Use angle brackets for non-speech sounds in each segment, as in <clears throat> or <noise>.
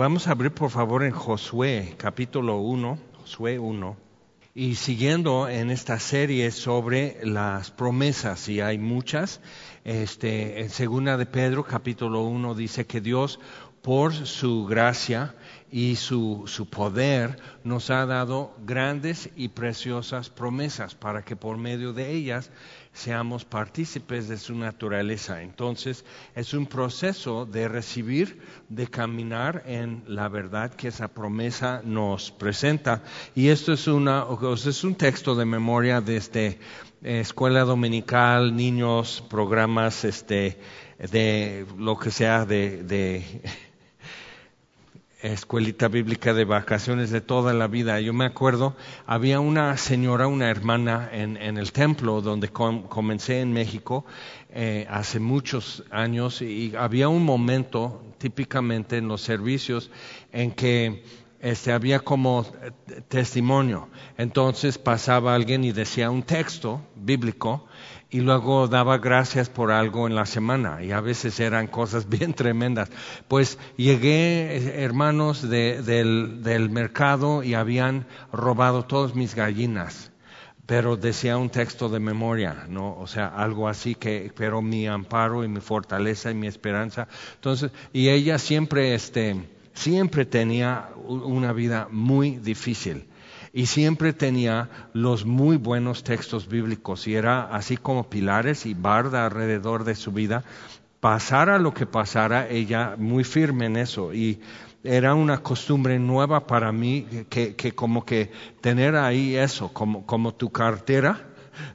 Vamos a abrir por favor en Josué, capítulo 1, Josué 1. Y siguiendo en esta serie sobre las promesas, y hay muchas, este, en segunda de Pedro, capítulo 1, dice que Dios, por su gracia y su, su poder, nos ha dado grandes y preciosas promesas para que por medio de ellas seamos partícipes de su naturaleza. Entonces, es un proceso de recibir, de caminar en la verdad que esa promesa nos presenta. Y esto es, una, es un texto de memoria desde eh, escuela dominical, niños, programas este, de lo que sea de escuelita bíblica de vacaciones de toda la vida. Yo me acuerdo, había una señora, una hermana en, el templo donde comencé en México eh, hace muchos años y había un momento típicamente en los servicios en que este, había como testimonio. Entonces pasaba alguien y decía un texto bíblico y luego daba gracias por algo en la semana y a veces eran cosas <laughs> bien tremendas. Pues llegué, hermanos, del, del mercado y habían robado todas mis gallinas, pero decía un texto de memoria, ¿no? O sea, algo así que, pero mi amparo y mi fortaleza y mi esperanza. Entonces, y ella siempre, este, siempre tenía una vida muy difícil y siempre tenía los muy buenos textos bíblicos y era así como pilares y barda alrededor de su vida. Pasara lo que pasara, ella muy firme en eso y era una costumbre nueva para mí que, que como que tener ahí eso como, como tu cartera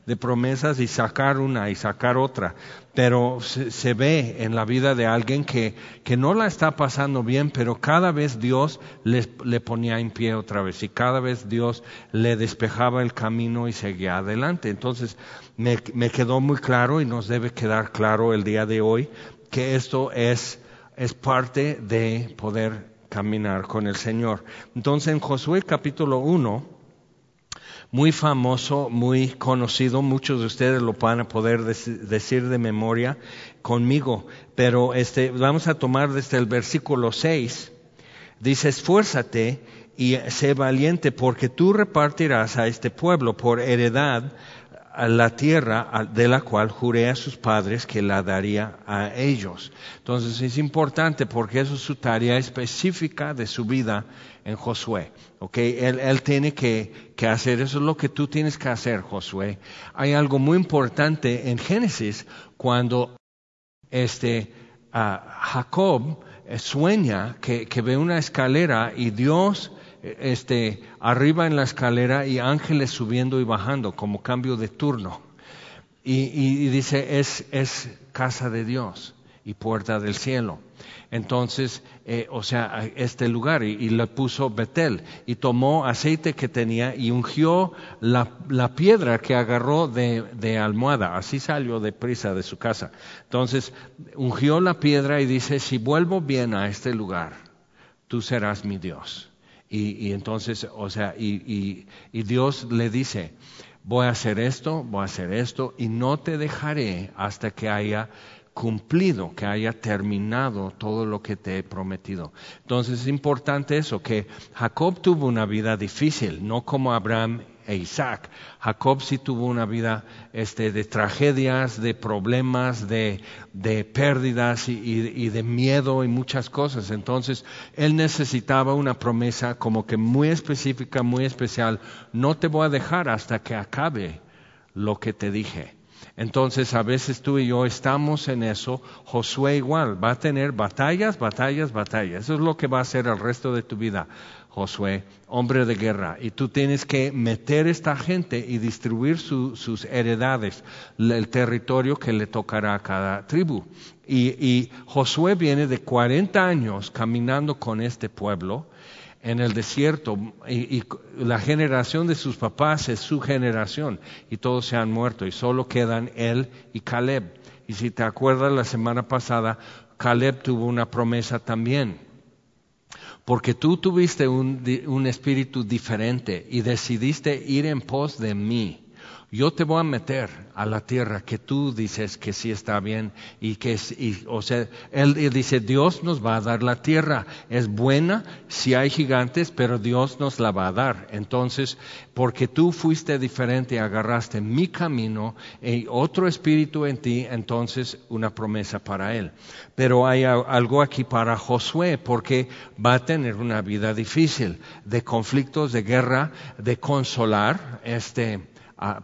de promesas y sacar una y sacar otra. Pero se, ve en la vida de alguien que, que, no la está pasando bien, pero cada vez Dios le, le ponía en pie otra vez y cada vez Dios le despejaba el camino y seguía adelante. Entonces me, me quedó muy claro y nos debe quedar claro el día de hoy que esto es, es parte de poder caminar con el Señor. Entonces en Josué capítulo 1, muy famoso, muy conocido, muchos de ustedes lo van a poder decir de memoria conmigo, pero este, vamos a tomar desde el versículo 6, dice, esfuérzate y sé valiente porque tú repartirás a este pueblo por heredad a la tierra de la cual juré a sus padres que la daría a ellos. Entonces es importante porque eso es su tarea específica de su vida en Josué. Okay, él, tiene que, hacer, eso es lo que tú tienes que hacer, Josué. Hay algo muy importante en Génesis cuando este, Jacob eh, sueña que ve una escalera y Dios este, arriba en la escalera y ángeles subiendo y bajando como cambio de turno. Y, dice, es, es casa de Dios y puerta del cielo. Entonces, eh, o sea, este lugar, y, le puso Betel, y tomó aceite que tenía y ungió la, la piedra que agarró de, de, almohada, así salió de prisa de su casa. Entonces, ungió la piedra y dice, si vuelvo bien a este lugar, tú serás mi Dios. Y, entonces, o sea, y, y, Dios le dice, voy a hacer esto, voy a hacer esto, y no te dejaré hasta que haya cumplido, que haya terminado todo lo que te he prometido. Entonces es importante eso, que Jacob tuvo una vida difícil, no como Abraham e Isaac. Jacob sí tuvo una vida este, de tragedias, de problemas, de, de pérdidas y, y, de miedo y muchas cosas. Entonces, él necesitaba una promesa como que muy específica, muy especial. No te voy a dejar hasta que acabe lo que te dije. Entonces, a veces tú y yo estamos en eso. Josué igual, va a tener batallas, batallas, batallas. Eso es lo que va a hacer el resto de tu vida. Josué, hombre de guerra, y tú tienes que meter esta gente y distribuir sus heredades, el territorio que le tocará a cada tribu. Y, Josué viene de 40 años caminando con este pueblo en el desierto y, y, la generación de sus papás es su generación y todos se han muerto y solo quedan él y Caleb. Y si te acuerdas la semana pasada, Caleb tuvo una promesa también porque tú tuviste un, espíritu diferente y decidiste ir en pos de mí. yo te voy a meter a la tierra que tú dices que sí está bien y que o sea, él, dice, Dios nos va a dar la tierra, es buena si hay gigantes, pero Dios nos la va a dar. Entonces, porque tú fuiste diferente, agarraste mi camino y otro espíritu en ti, entonces una promesa para él. Pero hay algo aquí para Josué, porque va a tener una vida difícil, de conflictos, de guerra, de consolar, este,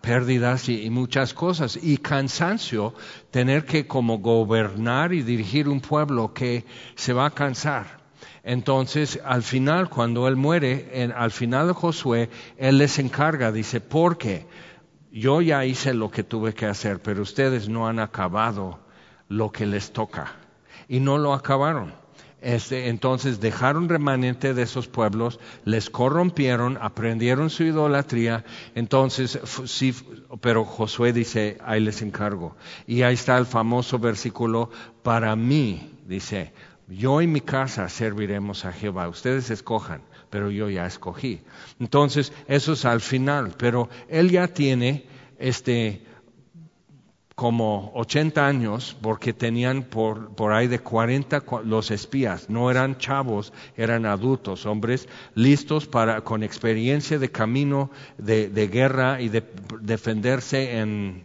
pérdidas y, muchas cosas y cansancio, tener que como gobernar y dirigir un pueblo que se va a cansar. Entonces, al final, cuando él muere, en, al final Josué, él les encarga, dice, porque yo ya hice lo que tuve que hacer, pero ustedes no han acabado lo que les toca. Y no lo acabaron. Este, entonces dejaron remanente de esos pueblos, les corrompieron, aprendieron su idolatría, entonces sí, pero Josué dice, ahí les encargo. Y ahí está el famoso versículo, para mí, dice, yo y mi casa serviremos a Jehová, ustedes escojan, pero yo ya escogí. Entonces, eso es al final, pero él ya tiene este como 80 años, porque tenían por, por ahí de 40 los espías, no eran chavos, eran adultos, hombres listos para, con experiencia de camino de, de guerra y de defenderse en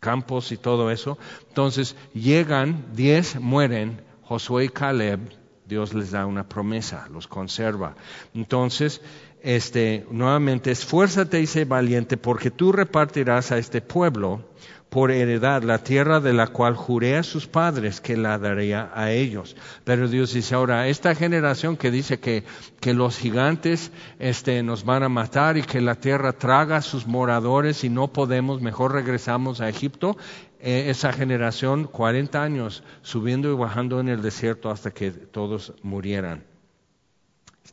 campos y todo eso. Entonces llegan, 10 mueren, Josué y Caleb, Dios les da una promesa, los conserva. Entonces, este, nuevamente, esfuérzate y sé valiente, porque tú repartirás a este pueblo por heredad la tierra de la cual juré a sus padres que la daría a ellos. Pero Dios dice ahora, esta generación que dice que, que los gigantes este, nos van a matar y que la tierra traga a sus moradores y no podemos, mejor regresamos a Egipto, eh, esa generación 40 años subiendo y bajando en el desierto hasta que todos murieran.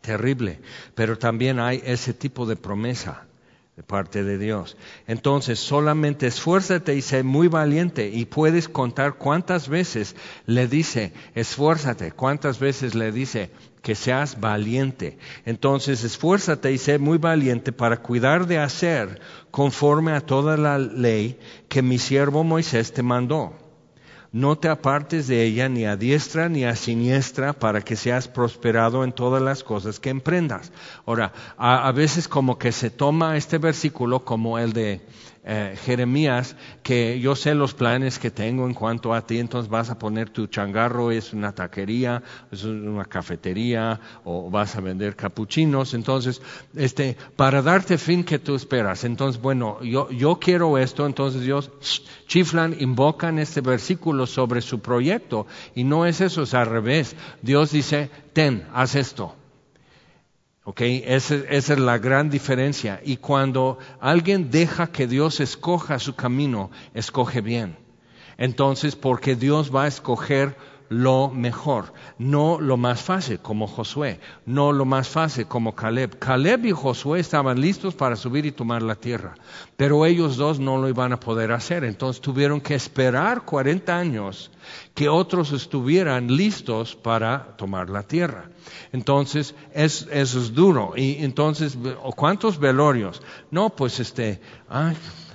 Terrible, pero también hay ese tipo de promesa de parte de Dios. Entonces, solamente esfuérzate y sé muy valiente y puedes contar cuántas veces le dice, esfuérzate, cuántas veces le dice que seas valiente. Entonces, esfuérzate y sé muy valiente para cuidar de hacer conforme a toda la ley que mi siervo Moisés te mandó no te apartes de ella ni a diestra ni a siniestra para que seas prosperado en todas las cosas que emprendas. Ahora, a, veces como que se toma este versículo como el de eh, Jeremías, que yo sé los planes que tengo en cuanto a ti, entonces vas a poner tu changarro, es una taquería, es una cafetería, o vas a vender capuchinos, entonces, este, para darte fin que tú esperas. Entonces, bueno, yo, yo quiero esto, entonces Dios chiflan, invocan este versículo sobre su proyecto, y no es eso, es al revés. Dios dice, ten, haz esto. ¿Ok? Esa, esa, es la gran diferencia. Y cuando alguien deja que Dios escoja su camino, escoge bien. Entonces, porque Dios va a escoger lo mejor, no lo más fácil como Josué, no lo más fácil como Caleb. Caleb y Josué estaban listos para subir y tomar la tierra, pero ellos dos no lo iban a poder hacer, entonces tuvieron que esperar 40 años que otros estuvieran listos para tomar la tierra. Entonces, eso es duro. Y entonces, ¿cuántos velorios? No, pues este,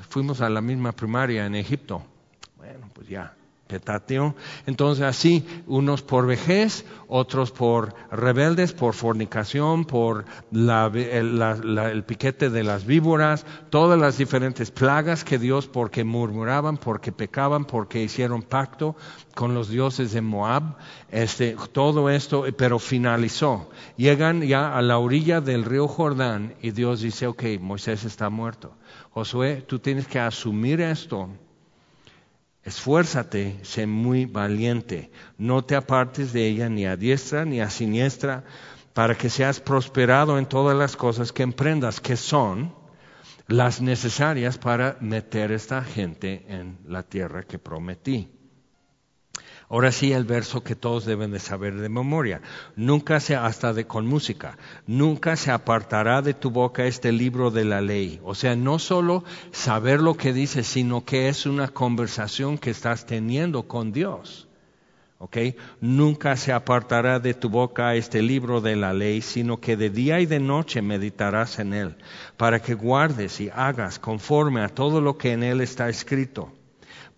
fuimos a la misma primaria en Egipto. Bueno, pues ya, Entonces así, unos por vejez, otros por rebeldes, por fornicación, por el, piquete de las víboras, todas las diferentes plagas que Dios, porque murmuraban, porque pecaban, porque hicieron pacto con los dioses de Moab, este, todo esto, pero finalizó. Llegan ya a la orilla del río Jordán y Dios dice, ok, Moisés está muerto. Josué, tú tienes que asumir esto Esfuérzate, sé muy valiente, no te apartes de ella ni a diestra ni a siniestra, para que seas prosperado en todas las cosas que emprendas, que son las necesarias para meter esta gente en la tierra que prometí. Ahora sí el verso que todos deben de saber de memoria. Nunca se, hasta de con música, nunca se apartará de tu boca este libro de la ley. O sea, no solo saber lo que dice, sino que es una conversación que estás teniendo con Dios. ¿ok? Nunca se apartará de tu boca este libro de la ley, sino que de día y de noche meditarás en él, para que guardes y hagas conforme a todo lo que en él está escrito.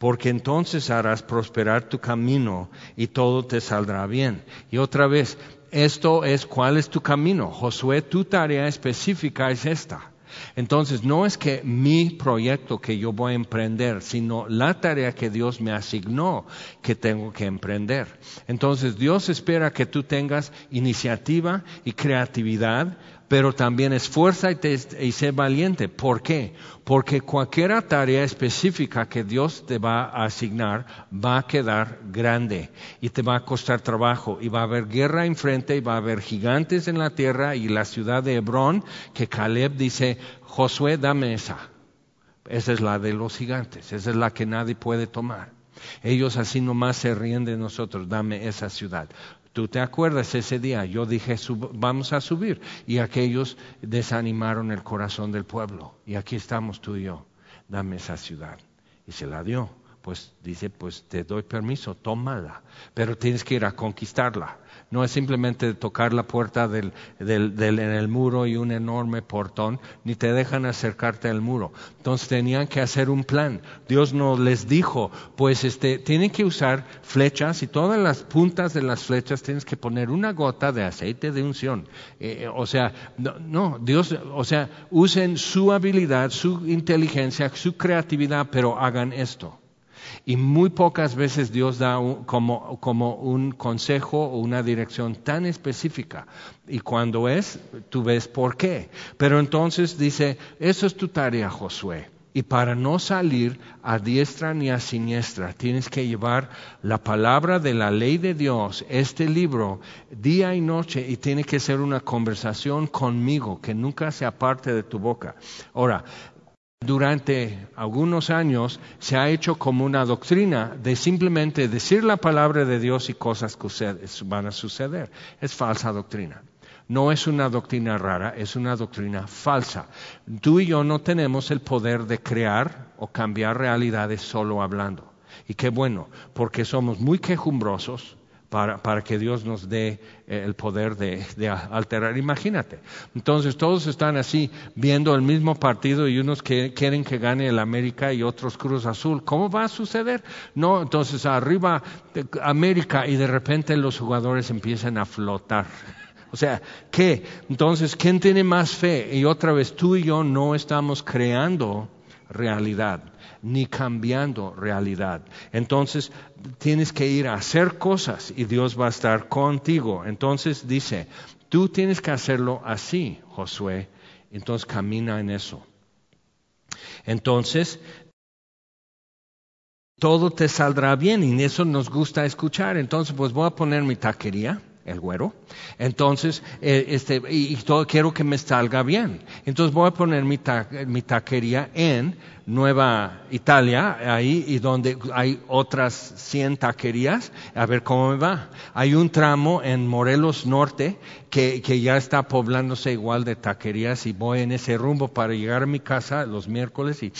Porque entonces harás prosperar tu camino y todo te saldrá bien. Y otra vez, esto es cuál es tu camino. Josué, tu tarea específica es esta. Entonces, no es que mi proyecto que yo voy a emprender, sino la tarea que Dios me asignó que tengo que emprender. Entonces, Dios espera que tú tengas iniciativa y creatividad pero también esfuerza y, y sé valiente. ¿Por qué? Porque cualquier tarea específica que Dios te va a asignar va a quedar grande y te va a costar trabajo y va a haber guerra enfrente y va a haber gigantes en la tierra y la ciudad de Hebrón que Caleb dice, Josué, dame esa. Esa es la de los gigantes, esa es la que nadie puede tomar. Ellos así nomás se ríen de nosotros, dame esa ciudad. Tú te acuerdas ese día, yo dije, vamos a subir. Y aquellos desanimaron el corazón del pueblo. Y aquí estamos tú y yo, dame esa ciudad. Y se la dio. Pues dice, pues te doy permiso, tómala. Pero tienes que ir a conquistarla. No es simplemente tocar la puerta del, del, del, en el muro y un enorme portón, ni te dejan acercarte al muro. Entonces tenían que hacer un plan. Dios no les dijo, pues este, tienen que usar flechas y todas las puntas de las flechas tienes que poner una gota de aceite de unción. Eh, o sea, no, no, Dios, o sea, usen su habilidad, su inteligencia, su creatividad, pero hagan esto. Y muy pocas veces Dios da como, como, un consejo o una dirección tan específica. Y cuando es, tú ves por qué. Pero entonces dice, eso es tu tarea, Josué. Y para no salir a diestra ni a siniestra, tienes que llevar la palabra de la ley de Dios, este libro, día y noche, y tiene que ser una conversación conmigo, que nunca se aparte de tu boca. Ahora, durante algunos años se ha hecho como una doctrina de simplemente decir la palabra de Dios y cosas que van a suceder. Es falsa doctrina. No es una doctrina rara, es una doctrina falsa. Tú y yo no tenemos el poder de crear o cambiar realidades solo hablando. Y qué bueno, porque somos muy quejumbrosos, para, para, que Dios nos dé eh, el poder de, de, alterar. Imagínate. Entonces todos están así viendo el mismo partido y unos que quieren que gane el América y otros Cruz Azul. ¿Cómo va a suceder? No, entonces arriba América y de repente los jugadores empiezan a flotar. <laughs> O sea, ¿qué? Entonces, ¿quién tiene más fe? Y otra vez, tú y yo no estamos creando realidad ni cambiando realidad. Entonces tienes que ir a hacer cosas y Dios va a estar contigo. Entonces dice, tú tienes que hacerlo así, Josué. Entonces camina en eso. Entonces, todo te saldrá bien y eso nos gusta escuchar. Entonces, pues voy a poner mi taquería el güero. Entonces, eh, este, y, todo, quiero que me salga bien. Entonces voy a poner mi, mi taquería en Nueva Italia, ahí y donde hay otras 100 taquerías, a ver cómo me va. Hay un tramo en Morelos Norte que, que ya está poblándose igual de taquerías y voy en ese rumbo para llegar a mi casa los miércoles y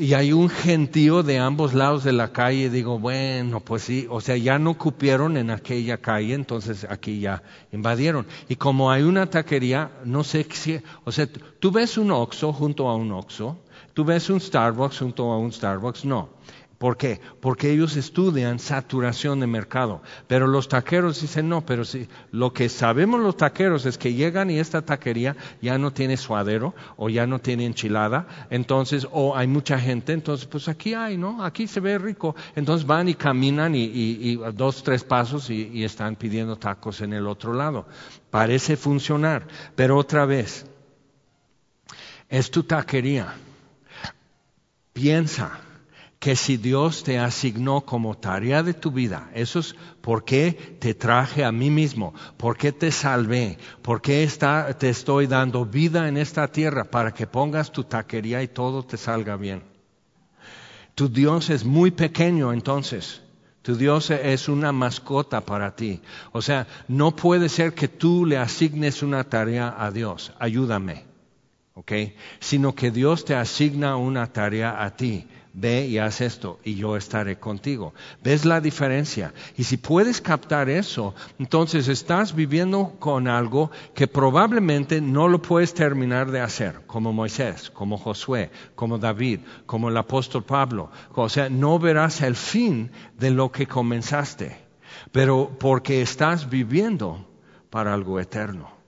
y hay un gentío de ambos lados de la calle. Digo, bueno, pues sí, o sea, ya no cupieron en aquella calle, entonces aquí ya invadieron. Y como hay una taquería, no sé si, o sea, tú ves un Oxxo junto a un Oxxo, tú ves un Starbucks junto a un Starbucks, no. ¿Por qué? Porque ellos estudian saturación de mercado. Pero los taqueros dicen, no, pero si lo que sabemos los taqueros es que llegan y esta taquería ya no tiene suadero o ya no tiene enchilada, entonces, o hay mucha gente, entonces, pues aquí hay, ¿no? Aquí se ve rico. Entonces van y caminan y, dos, tres pasos y están pidiendo tacos en el otro lado. Parece funcionar, pero otra vez, es tu taquería. Piensa que si Dios te asignó como tarea de tu vida, eso es por qué te traje a mí mismo, por qué te salvé, por qué te estoy dando vida en esta tierra para que pongas tu taquería y todo te salga bien. Tu Dios es muy pequeño entonces. Tu Dios es una mascota para ti. O sea, no puede ser que tú le asignes una tarea a Dios. Ayúdame. ¿Ok? Sino que Dios te asigna una tarea a ti ve y haz esto y yo estaré contigo. ¿Ves la diferencia? Y si puedes captar eso, entonces estás viviendo con algo que probablemente no lo puedes terminar de hacer, como Moisés, como Josué, como David, como el apóstol Pablo. O sea, no verás el fin de lo que comenzaste, pero porque estás viviendo para algo eterno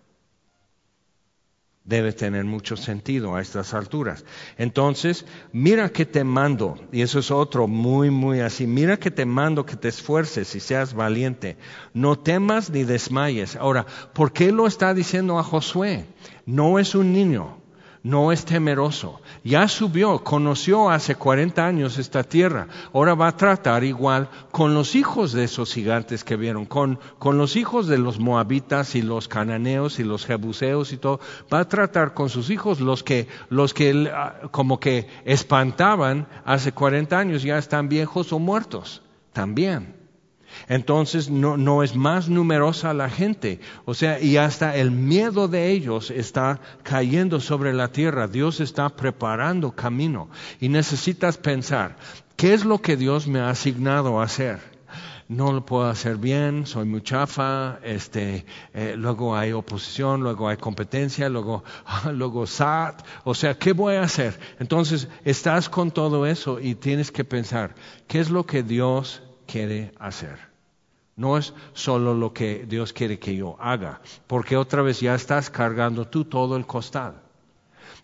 debe tener mucho sentido a estas alturas. Entonces, mira que te mando, y eso es otro muy, muy así, mira que te mando que te esfuerces y seas valiente, no temas ni desmayes. Ahora, ¿por qué lo está diciendo a Josué? No es un niño, no es temeroso. Ya subió, conoció hace 40 años esta tierra. Ahora va a tratar igual con los hijos de esos gigantes que vieron, con, con los hijos de los moabitas y los cananeos y los jebuseos y todo. Va a tratar con sus hijos los que, los que ah, como que espantaban hace 40 años, ya están viejos o muertos. También entonces no, no, es más numerosa la gente. O sea, y hasta el miedo de ellos está cayendo sobre la tierra. Dios está preparando camino. Y necesitas pensar, ¿qué es lo que Dios me ha asignado a hacer? no lo puedo hacer bien, soy muy chafa, este, eh, luego hay oposición, luego hay competencia, luego, <laughs> luego SAT, o sea, ¿qué voy a hacer? Entonces, estás con todo eso y tienes que pensar, ¿qué es lo que Dios quiere hacer. No es solo lo que Dios quiere que yo haga, porque otra vez ya estás cargando tú todo el costal.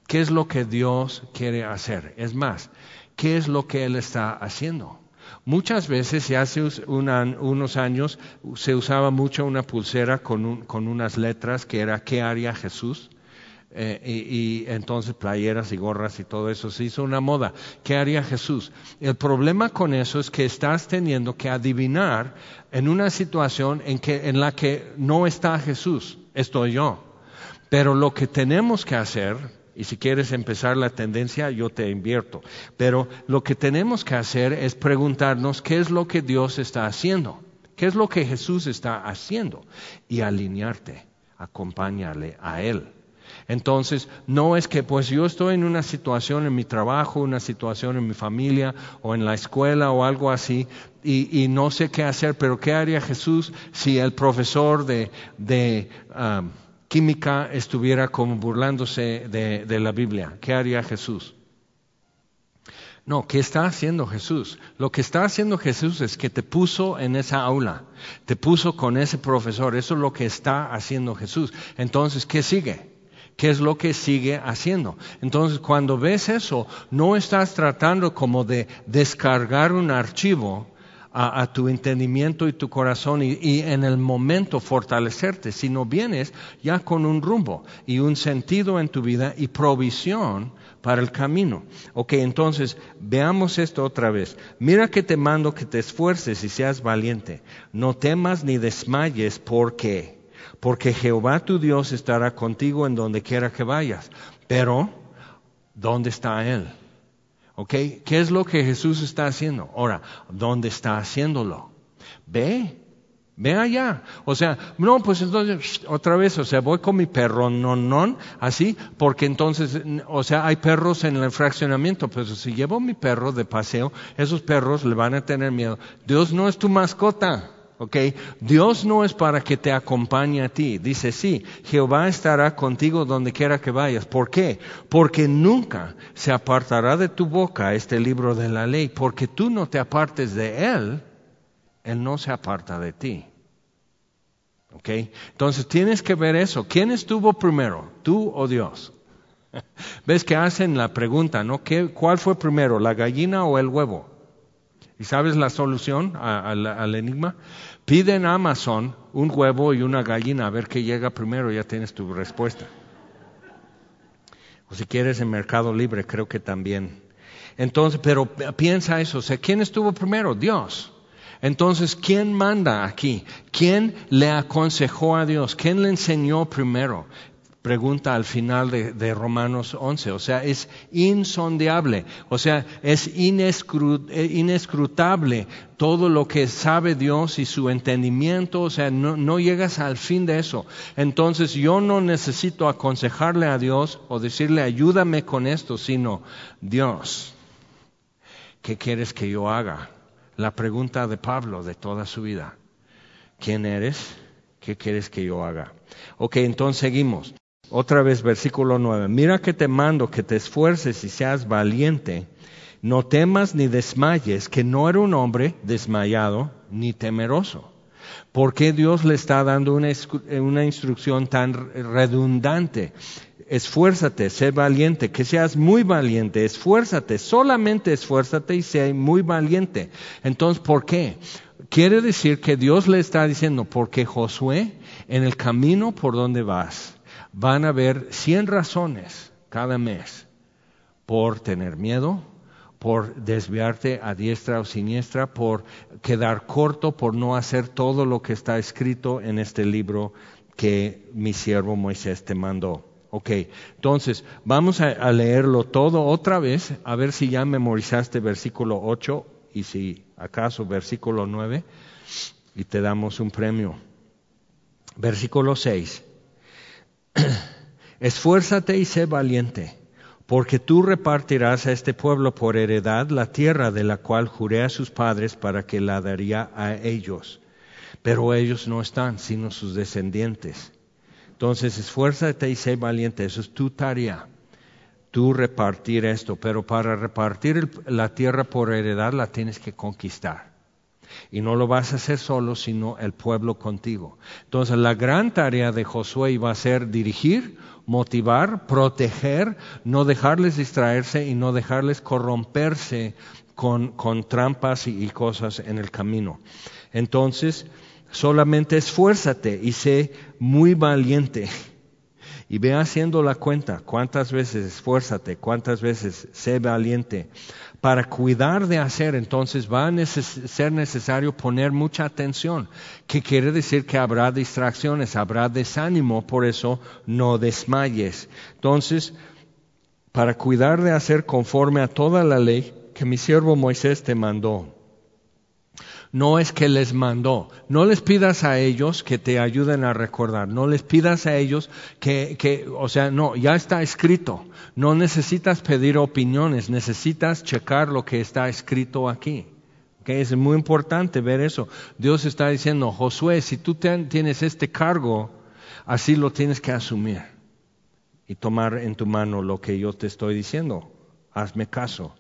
¿Qué es lo que Dios quiere hacer? Es más, ¿qué es lo que Él está haciendo? Muchas veces, hace unos años, se usaba mucho una pulsera con, con unas letras que era ¿qué haría Jesús? Eh, y, entonces playeras y gorras y todo eso se hizo una moda. ¿Qué haría Jesús? El problema con eso es que estás teniendo que adivinar en una situación en, en la que no está Jesús, estoy yo. Pero lo que tenemos que hacer, y si quieres empezar la tendencia, yo te invierto, pero lo que tenemos que hacer es preguntarnos qué es lo que Dios está haciendo, qué es lo que Jesús está haciendo y alinearte, acompáñale a Él. Entonces, no es que pues yo estoy en una situación en mi trabajo, una situación en mi familia o en la escuela o algo así y, no sé qué hacer, pero ¿qué haría Jesús si el profesor de, um, química estuviera como burlándose de, de la Biblia? ¿Qué haría Jesús? No, ¿qué está haciendo Jesús? Lo que está haciendo Jesús es que te puso en esa aula, te puso con ese profesor, eso es lo que está haciendo Jesús. Entonces, ¿qué sigue? Qué es lo que sigue haciendo. Entonces, cuando ves eso, no estás tratando como de descargar un archivo a, tu entendimiento y tu corazón y, en el momento fortalecerte, sino vienes ya con un rumbo y un sentido en tu vida y provisión para el camino. Ok, entonces veamos esto otra vez. Mira que te mando que te esfuerces y seas valiente. No temas ni desmayes porque porque Jehová tu Dios estará contigo en donde quiera que vayas. Pero, ¿dónde está Él? ¿Ok? ¿Qué es lo que Jesús está haciendo? Ahora, ¿dónde está haciéndolo? Ve, ve allá. O sea, no, pues entonces, otra vez, o sea, voy con mi perro, no, no, así, porque entonces, o sea, hay perros en el fraccionamiento, pero si llevo mi perro de paseo, esos perros le van a tener miedo. Dios no es tu mascota. ¿Ok? Dios no es para que te acompañe a ti. Dice, sí, Jehová estará contigo donde quiera que vayas. ¿Por qué? Porque nunca se apartará de tu boca este libro de la ley. Porque tú no te apartes de Él, Él no se aparta de ti. ¿Ok? Entonces tienes que ver eso. ¿Quién estuvo primero, tú o Dios? <laughs> ¿Ves que hacen la pregunta, ¿no? ¿Qué, ¿Cuál fue primero, la gallina o el huevo? ¿Y sabes la solución al enigma? Pide en Amazon un huevo y una gallina a ver qué llega primero, ya tienes tu respuesta. O si quieres en Mercado Libre, creo que también. Entonces, pero piensa eso, o ¿quién estuvo primero? Dios. Entonces, ¿quién manda aquí? ¿Quién le aconsejó a Dios? ¿Quién le enseñó primero? Pregunta al final de, Romanos 11. O sea, es insondeable, o sea, es eh, inescrutable todo lo que sabe Dios y su entendimiento, o sea, no, no llegas al fin de eso. Entonces yo no necesito aconsejarle a Dios o decirle ayúdame con esto, sino Dios. ¿qué quieres que yo haga? La pregunta de Pablo de toda su vida. ¿Quién eres? ¿Qué quieres que yo haga? Ok, entonces seguimos. Otra vez, versículo 9. Mira que te mando que te esfuerces y seas valiente. No temas ni desmayes, que no era un hombre desmayado ni temeroso. ¿Por qué Dios le está dando una, una instrucción tan redundante? Esfuérzate, sé valiente, que seas muy valiente, esfuérzate, solamente esfuérzate y sé muy valiente. Entonces, ¿por qué? Quiere decir que Dios le está diciendo, porque Josué, en el camino por donde vas, van a haber 100 razones cada mes por tener miedo, por desviarte a diestra o siniestra, por quedar corto, por no hacer todo lo que está escrito en este libro que mi siervo Moisés te mandó. Ok, entonces vamos a, leerlo todo otra vez, a ver si ya memorizaste versículo 8 y si acaso versículo 9, y te damos un premio. Versículo 6. <clears throat> Esfuérzate y sé valiente, porque tú repartirás a este pueblo por heredad la tierra de la cual juré a sus padres para que la daría a ellos. Pero ellos no están, sino sus descendientes. Entonces, esfuérzate y sé valiente, eso es tu tarea, tú repartir esto, pero para repartir la tierra por heredad la tienes que conquistar. Y no lo vas a hacer solo, sino el pueblo contigo. Entonces la gran tarea de Josué iba a ser dirigir, motivar, proteger, no dejarles distraerse y no dejarles corromperse con, trampas y, cosas en el camino. Entonces, solamente esfuérzate y sé muy valiente. Y ve haciendo la cuenta, cuántas veces esfuérzate, cuántas veces sé valiente para cuidar de hacer, entonces va a ser necesario poner mucha atención, que quiere decir que habrá distracciones, habrá desánimo, por eso no desmayes. Entonces, para cuidar de hacer conforme a toda la ley que mi siervo Moisés te mandó no es que les mandó. No les pidas a ellos que te ayuden a recordar. No les pidas a ellos que, que, o sea, no, ya está escrito. No necesitas pedir opiniones, necesitas checar lo que está escrito aquí. que Es muy importante ver eso. Dios está diciendo, Josué, si tú tienes este cargo, así lo tienes que asumir y tomar en tu mano lo que yo te estoy diciendo. Hazme caso.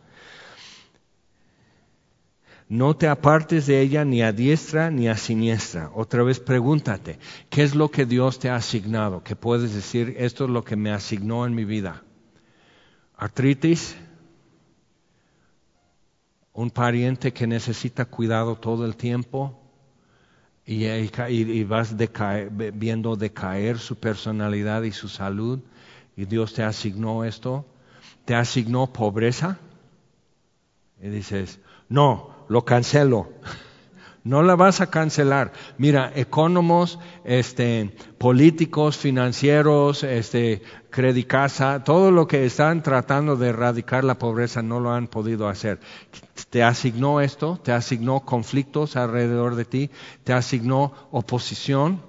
No te apartes de ella ni a diestra ni a siniestra. Otra vez pregúntate, ¿qué es lo que Dios te ha asignado? Que puedes decir, esto es lo que me asignó en mi vida. Artritis, un pariente que necesita cuidado todo el tiempo y, vas viendo decaer su personalidad y su salud y Dios te asignó esto. Te asignó pobreza y dices, no, lo cancelo. No la vas a cancelar. Mira, economos, este, políticos, financieros, este, Credicasa, todo lo que están tratando de erradicar la pobreza no lo han podido hacer. Te asignó esto, te asignó conflictos alrededor de ti, te asignó oposición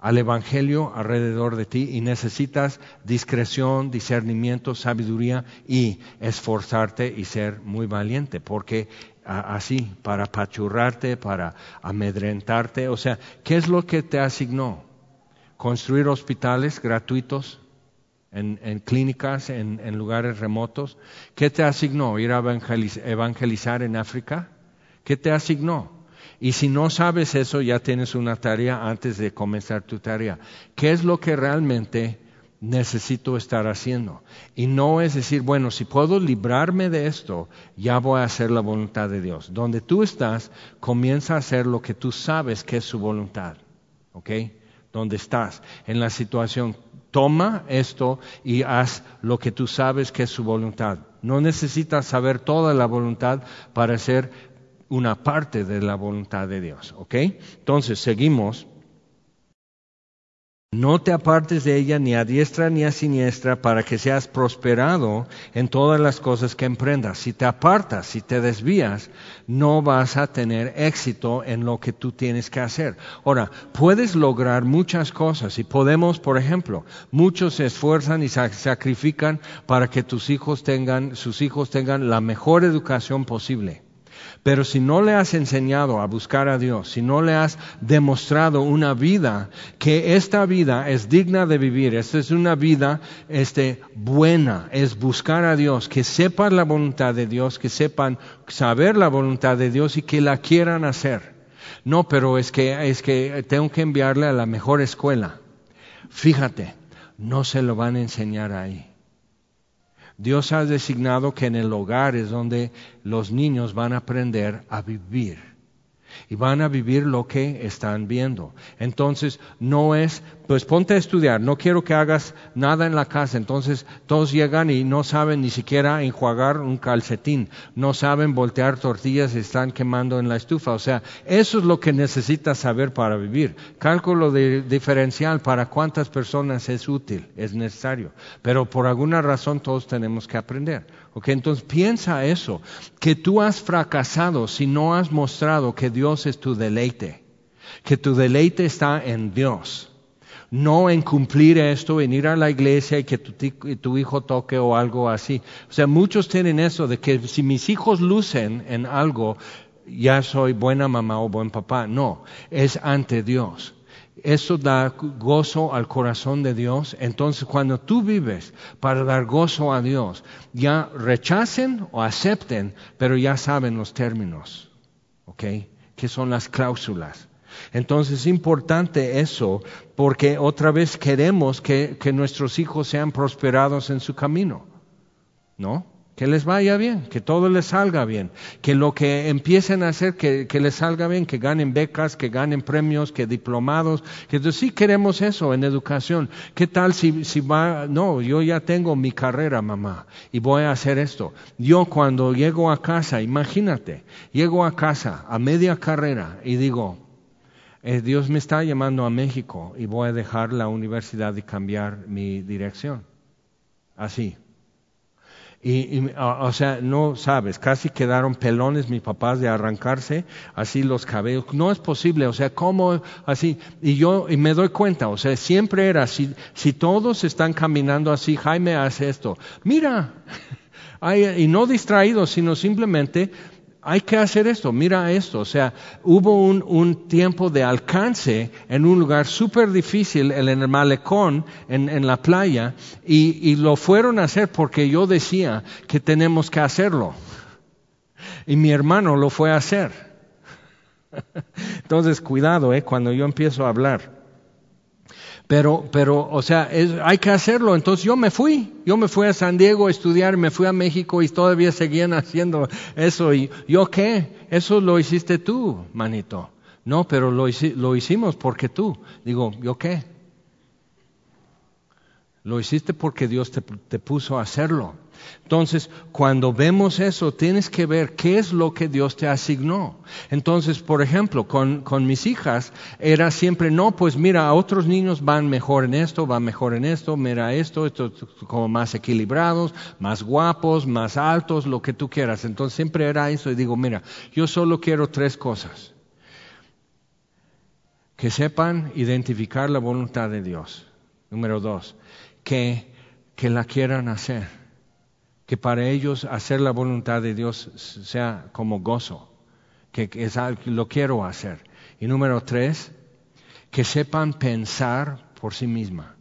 al Evangelio alrededor de ti y necesitas discreción, discernimiento, sabiduría y esforzarte y ser muy valiente, porque así, para pachurrarte, para amedrentarte. O sea, ¿qué es lo que te asignó? Construir hospitales gratuitos en, clínicas, en, en, lugares remotos. ¿Qué te asignó? ¿Ir a evangelizar en África? ¿Qué te asignó? Y si no sabes eso, ya tienes una tarea antes de comenzar tu tarea. ¿Qué es lo que realmente necesito estar haciendo. Y no es decir, bueno, si puedo librarme de esto, ya voy a hacer la voluntad de Dios. Donde tú estás, comienza a hacer lo que tú sabes que es su voluntad. ¿Ok? Donde estás, en la situación, toma esto y haz lo que tú sabes que es su voluntad. No necesitas saber toda la voluntad para ser una parte de la voluntad de Dios. ¿Ok? Entonces, seguimos No te apartes de ella ni a diestra ni a siniestra para que seas prosperado en todas las cosas que emprendas. Si te apartas, si te desvías, no vas a tener éxito en lo que tú tienes que hacer. Ahora, puedes lograr muchas cosas y podemos, por ejemplo, muchos se esfuerzan y sacrifican para que tus hijos tengan, sus hijos tengan la mejor educación posible. Pero si no le has enseñado a buscar a Dios, si no le has demostrado una vida, que esta vida es digna de vivir, esta es una vida este, buena, es buscar a Dios, que sepan la voluntad de Dios, que sepan saber la voluntad de Dios y que la quieran hacer. No, pero es que, es que tengo que enviarle a la mejor escuela. Fíjate, no se lo van a enseñar ahí. Dios ha designado que en el hogar es donde los niños van a aprender a vivir y van a vivir lo que están viendo. Entonces, no es, pues ponte a estudiar, no quiero que hagas nada en la casa. Entonces, todos llegan y no saben ni siquiera enjuagar un calcetín, no saben voltear tortillas y están quemando en la estufa. O sea, eso es lo que necesitas saber para vivir. Cálculo de, diferencial para cuántas personas es útil, es necesario. Pero por alguna razón todos tenemos que aprender. Entonces piensa eso, que tú has fracasado si no has mostrado que Dios es tu deleite, que tu deleite está en Dios. No en cumplir esto, en ir a la iglesia y que tu, tu hijo toque o algo así. O sea, muchos tienen eso de que si mis hijos lucen en algo, ya soy buena mamá o buen papá. No, es ante Dios eso da gozo al corazón de Dios. Entonces, cuando tú vives para dar gozo a Dios, ya rechacen o acepten, pero ya saben los términos, ¿ok? Que son las cláusulas. Entonces es importante eso porque otra vez queremos que, que nuestros hijos sean prosperados en su camino, ¿no? Que les vaya bien, que todo les salga bien, que lo que empiecen a hacer, que, les salga bien, que ganen becas, que ganen premios, que diplomados, que sí queremos eso en educación. ¿Qué tal si, si va, no, yo ya tengo mi carrera, mamá, y voy a hacer esto. Yo cuando llego a casa, imagínate, llego a casa a media carrera y digo, eh, Dios me está llamando a México y voy a dejar la universidad y cambiar mi dirección. Así. Y, o sea, no sabes, casi quedaron pelones mis papás de arrancarse así los cabellos. No es posible, o sea, ¿cómo así? Y yo y me doy cuenta, o sea, siempre era, si, si todos están caminando así, Jaime hace esto. Mira, <laughs> y no distraídos, sino simplemente hay que hacer esto, mira esto, o sea, hubo un, tiempo de alcance en un lugar súper difícil, en el malecón, en, la playa, y, lo fueron a hacer porque yo decía que tenemos que hacerlo. Y mi hermano lo fue a hacer. <laughs> Entonces, cuidado, eh, cuando yo empiezo a hablar. Pero, pero, o sea, hay que hacerlo. Entonces yo me fui, yo me fui a San Diego a estudiar, me fui a México y todavía seguían <laughs> haciendo eso. ¿Y yo qué? Eso lo hiciste tú, manito. No, pero lo, hicimos porque tú. Digo, ¿yo qué? Lo hiciste porque Dios te puso a hacerlo. Entonces, cuando vemos eso, tienes que ver qué es lo que Dios te asignó. Entonces, por ejemplo, con, mis hijas era siempre, no, pues mira, otros niños van mejor en esto, van mejor en esto, mira esto, esto como más equilibrados, más guapos, más altos, lo que tú quieras. Entonces, siempre era eso y digo, mira, yo solo quiero tres cosas. Que sepan identificar la voluntad de Dios. Número dos, que, que la quieran hacer que para ellos hacer la voluntad de Dios sea como gozo, que, es algo que lo quiero hacer. Y número tres, que sepan pensar por sí misma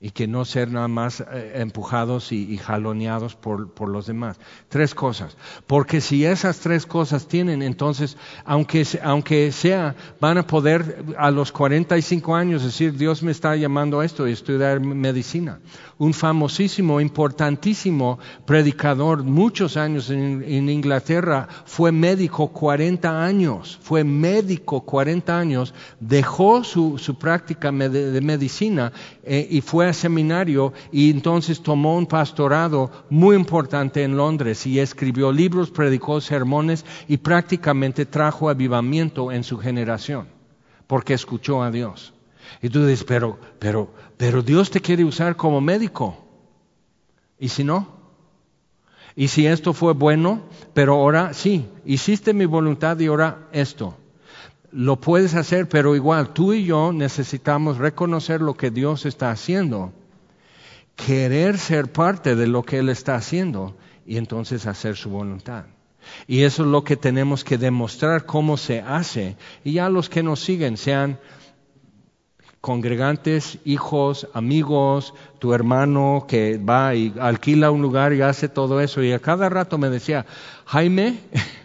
y que no ser nada más eh, empujados y, jaloneados por, por, los demás. Tres cosas. Porque si esas tres cosas tienen, entonces, aunque, aunque sea, van a poder a los 45 años decir, Dios me está llamando a esto y estudiar medicina. Un famosísimo, importantísimo predicador, muchos años en, Inglaterra, fue médico 40 años, fue médico 40 años, dejó su, práctica de, medicina eh, y fue a seminario y entonces tomó un pastorado muy importante en Londres y escribió libros, predicó sermones y prácticamente trajo avivamiento en su generación, porque escuchó a Dios. Y tú dices, pero, pero, pero Dios te quiere usar como médico. ¿Y si no? ¿Y si esto fue bueno, pero ahora sí, hiciste mi voluntad y ahora esto? Lo puedes hacer, pero igual tú y yo necesitamos reconocer lo que Dios está haciendo, querer ser parte de lo que Él está haciendo y entonces hacer su voluntad. Y eso es lo que tenemos que demostrar cómo se hace. Y ya los que nos siguen, sean congregantes, hijos, amigos, tu hermano que va y alquila un lugar y hace todo eso. Y a cada rato me decía, Jaime,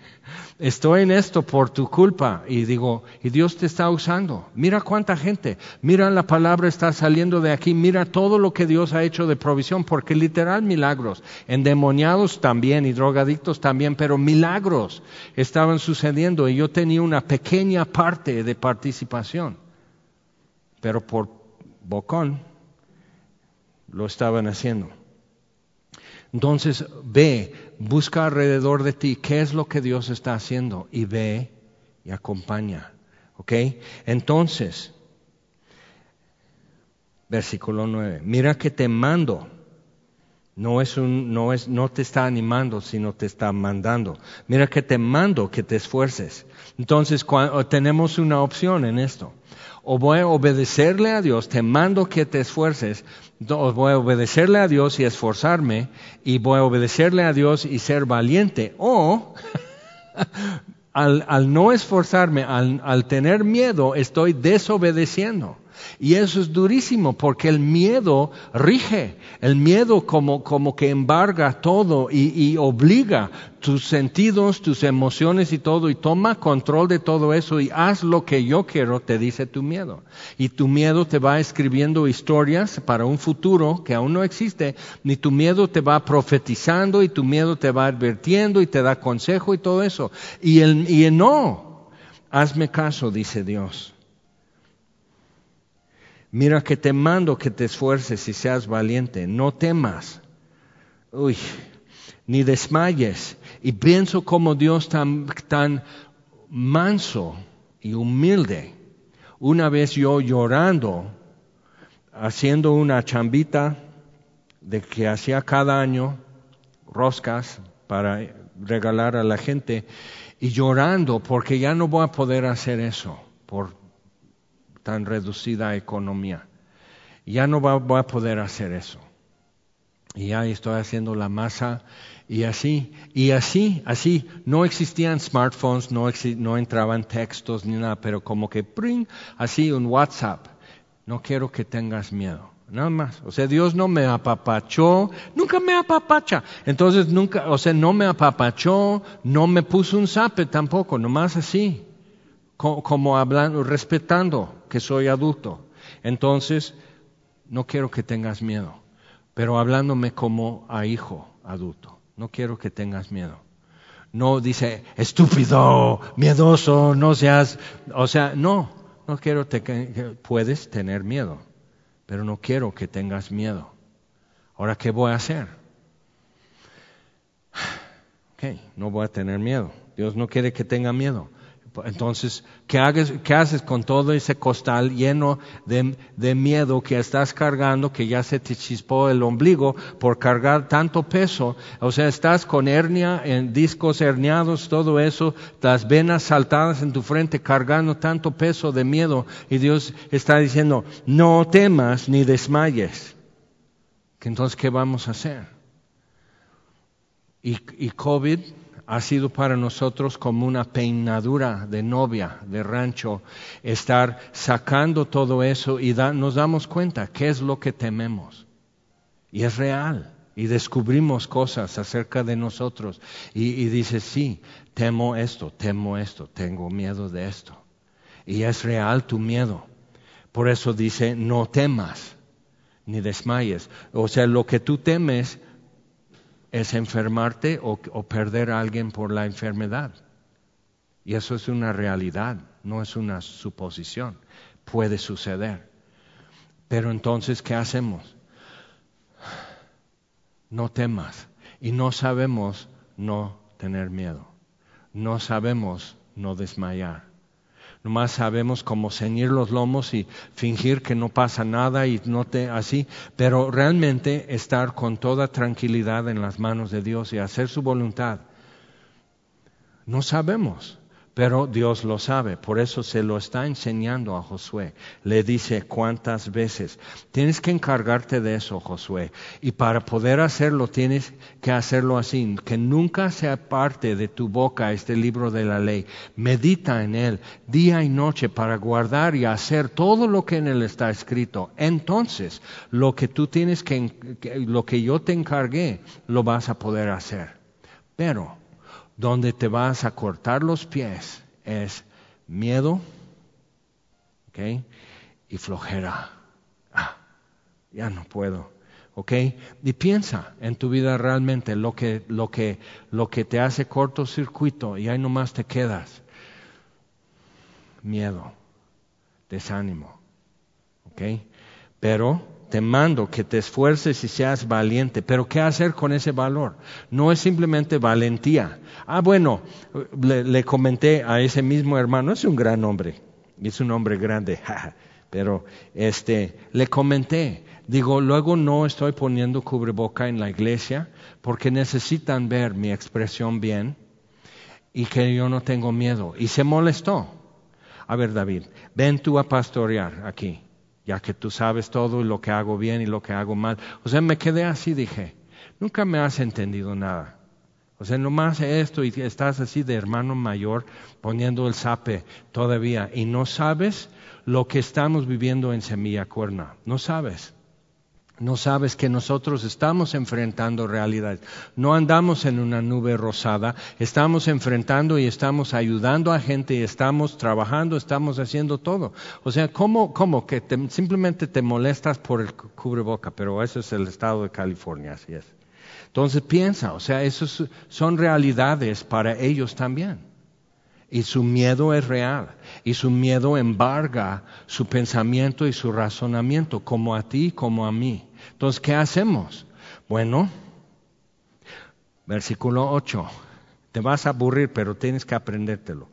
<laughs> estoy en esto por tu culpa. Y digo, y Dios te está usando. Mira cuánta gente, mira la palabra está saliendo de aquí, mira todo lo que Dios ha hecho de provisión, porque literal milagros, endemoniados también y drogadictos también, pero milagros estaban sucediendo y yo tenía una pequeña parte de participación. Pero por bocón lo estaban haciendo. Entonces ve, busca alrededor de ti qué es lo que Dios está haciendo y ve y acompaña. ¿Ok? Entonces, versículo 9, mira que te mando. No es un, no es, no te está animando, sino te está mandando. Mira que te mando que te esfuerces. Entonces, tenemos una opción en esto. O voy a obedecerle a Dios, te mando que te esfuerces, o voy a obedecerle a Dios y esforzarme, y voy a obedecerle a Dios y ser valiente. O <laughs> al, no esforzarme, al tener miedo, estoy desobedeciendo. Y eso es durísimo porque el miedo rige, el miedo como, como que embarga todo y, y, obliga tus sentidos, tus emociones y todo y toma control de todo eso y haz lo que yo quiero, te dice tu miedo. Y tu miedo te va escribiendo historias para un futuro que aún no existe, ni tu miedo te va profetizando y tu miedo te va advirtiendo y te da consejo y todo eso. Y el, y el no, hazme caso, dice Dios. Mira que te mando que te esfuerces y seas valiente, no temas, uy, ni desmayes. Y pienso como Dios tan, tan manso y humilde. Una vez yo llorando, haciendo una chambita de que hacía cada año, roscas para regalar a la gente, y llorando porque ya no voy a poder hacer eso por tan reducida economía. Ya no voy a poder hacer eso. Y ya estoy haciendo la masa y así, y así, así, no existían smartphones, no, no entraban textos ni nada, pero como que, pring, así un WhatsApp. No quiero que tengas miedo, nada más. O sea, Dios no me apapachó, nunca me apapacha. Entonces, nunca, o sea, no me apapachó, no me puso un zape tampoco, nomás así como hablando, respetando que soy adulto. Entonces, no quiero que tengas miedo, pero hablándome como a hijo adulto. No quiero que tengas miedo. No dice, estúpido, miedoso, no seas, o sea, no, no quiero que puedes tener miedo, pero no quiero que tengas miedo. Ahora, ¿qué voy a hacer? <sighs> Ok, no voy a tener miedo. Dios no quiere que tenga miedo. Entonces, ¿qué, haces con todo ese costal lleno de, miedo que estás cargando, que ya se te chispó el ombligo por cargar tanto peso? O sea, estás con hernia, en discos herniados, todo eso, las venas saltadas en tu frente, cargando tanto peso de miedo. Y Dios está diciendo, no temas ni desmayes. Entonces, ¿qué vamos a hacer? Y COVID ha sido para nosotros como una peinadura de novia, de rancho, estar sacando todo eso y nos damos cuenta qué es lo que tememos. Y es real. Y descubrimos cosas acerca de nosotros. Y, y sí, temo esto, temo esto, tengo miedo de esto. Y es real tu miedo. Por eso dice, no temas, ni desmayes. O sea, lo que tú temes es enfermarte o, perder a alguien por la enfermedad. Y eso es una realidad, no es una suposición. Puede suceder. Pero entonces, ¿qué hacemos? No temas. Y no sabemos no tener miedo. No sabemos no desmayar. Nomás sabemos cómo ceñir los lomos y fingir que no pasa nada y no te así, pero realmente estar con toda tranquilidad en las manos de Dios y hacer su voluntad. No sabemos pero Dios lo sabe, por eso se lo está enseñando a Josué. Le dice cuántas veces. Tienes que encargarte de eso, Josué. Y para poder hacerlo tienes que hacerlo así, que nunca sea parte de tu boca este libro de la ley. Medita en él día y noche para guardar y hacer todo lo que en él está escrito. Entonces, lo que tú tienes que, lo que yo te encargué, lo vas a poder hacer. Pero, donde te vas a cortar los pies es miedo y flojera. Ah, ya no puedo. ¿ok? Y piensa en tu vida realmente lo que, lo que, lo que te hace cortocircuito y ahí nomás te quedas. Miedo, desánimo, ¿ok? Pero te mando que te esfuerces y seas valiente. Pero ¿qué hacer con ese valor? No es simplemente valentía. Ah, bueno, le, comenté a ese mismo hermano, es un gran hombre, es un hombre grande, <laughs> pero este, le comenté, digo, luego no estoy poniendo cubreboca en la iglesia porque necesitan ver mi expresión bien y que yo no tengo miedo. Y se molestó. A ver, David, ven tú a pastorear aquí ya que tú sabes todo y lo que hago bien y lo que hago mal. O sea, me quedé así, dije, nunca me has entendido nada. O sea, nomás esto y estás así de hermano mayor poniendo el sape todavía y no sabes lo que estamos viviendo en Semilla Cuerna. No sabes. No sabes que nosotros estamos enfrentando realidades. No andamos en una nube rosada, estamos enfrentando y estamos ayudando a gente y estamos trabajando, estamos haciendo todo. O sea, ¿cómo, cómo que simplemente te molestas por el cubreboca? Pero eso es el estado de California, así es. Entonces piensa, o sea, esas son realidades para ellos también. Y su miedo es real. Y su miedo embarga su pensamiento y su razonamiento, como a ti, como a mí. Entonces, ¿qué hacemos? Bueno, versículo 8. Te vas a aburrir, pero tienes que aprendértelo.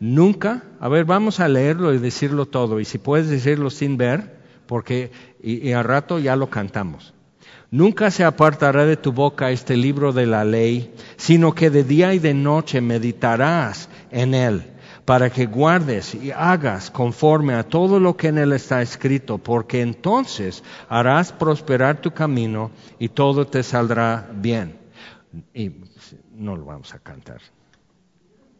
Nunca, a ver, vamos a leerlo y decirlo todo. Y si puedes decirlo sin ver, porque y, y al rato ya lo cantamos. Nunca se apartará de tu boca este libro de la ley, sino que de día y de noche meditarás en él para que guardes y hagas conforme a todo lo que en él está escrito, porque entonces harás prosperar tu camino y todo te saldrá bien. Y no lo vamos a cantar,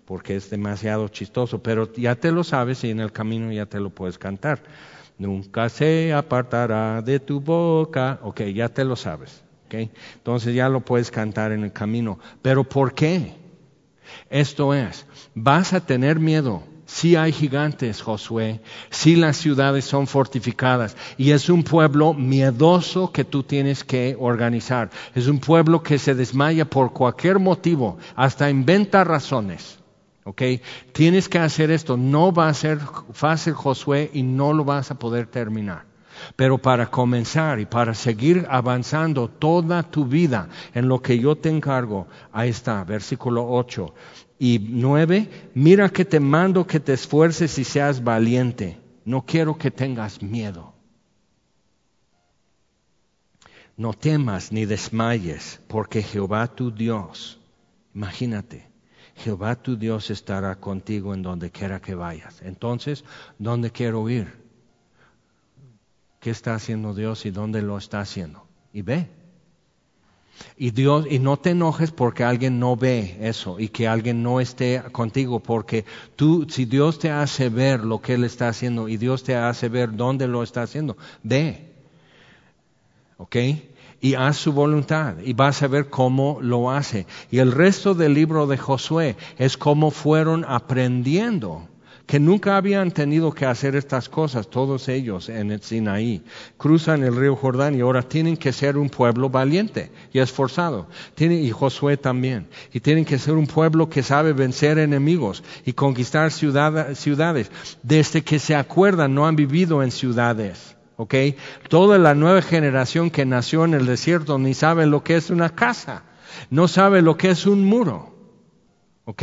porque es demasiado chistoso, pero ya te lo sabes y en el camino ya te lo puedes cantar. Nunca se apartará de tu boca. Ok, ya te lo sabes. Okay? Entonces ya lo puedes cantar en el camino. Pero ¿por qué? Esto es, vas a tener miedo. Si hay gigantes, Josué, si las ciudades son fortificadas y es un pueblo miedoso que tú tienes que organizar. Es un pueblo que se desmaya por cualquier motivo, hasta inventa razones. ¿Ok? Tienes que hacer esto. No va a ser fácil, Josué, y no lo vas a poder terminar. Pero para comenzar y para seguir avanzando toda tu vida en lo que yo te encargo, ahí está, versículo 8 y 9, mira que te mando que te esfuerces y seas valiente. No quiero que tengas miedo. No temas ni desmayes, porque Jehová tu Dios, imagínate, Jehová tu Dios estará contigo en donde quiera que vayas. Entonces, ¿dónde quiero ir? Qué está haciendo Dios y dónde lo está haciendo. Y ve. Y Dios, y no te enojes porque alguien no ve eso y que alguien no esté contigo, porque tú, si Dios te hace ver lo que Él está haciendo y Dios te hace ver dónde lo está haciendo, ve. ¿Ok? Y haz su voluntad y vas a ver cómo lo hace. Y el resto del libro de Josué es cómo fueron aprendiendo que nunca habían tenido que hacer estas cosas, todos ellos en el Sinaí. Cruzan el río Jordán y ahora tienen que ser un pueblo valiente y esforzado. y Josué también. Y tienen que ser un pueblo que sabe vencer enemigos y conquistar ciudades. Desde que se acuerdan, no han vivido en ciudades. ¿ok? Toda la nueva generación que nació en el desierto ni sabe lo que es una casa, no sabe lo que es un muro. ¿Ok?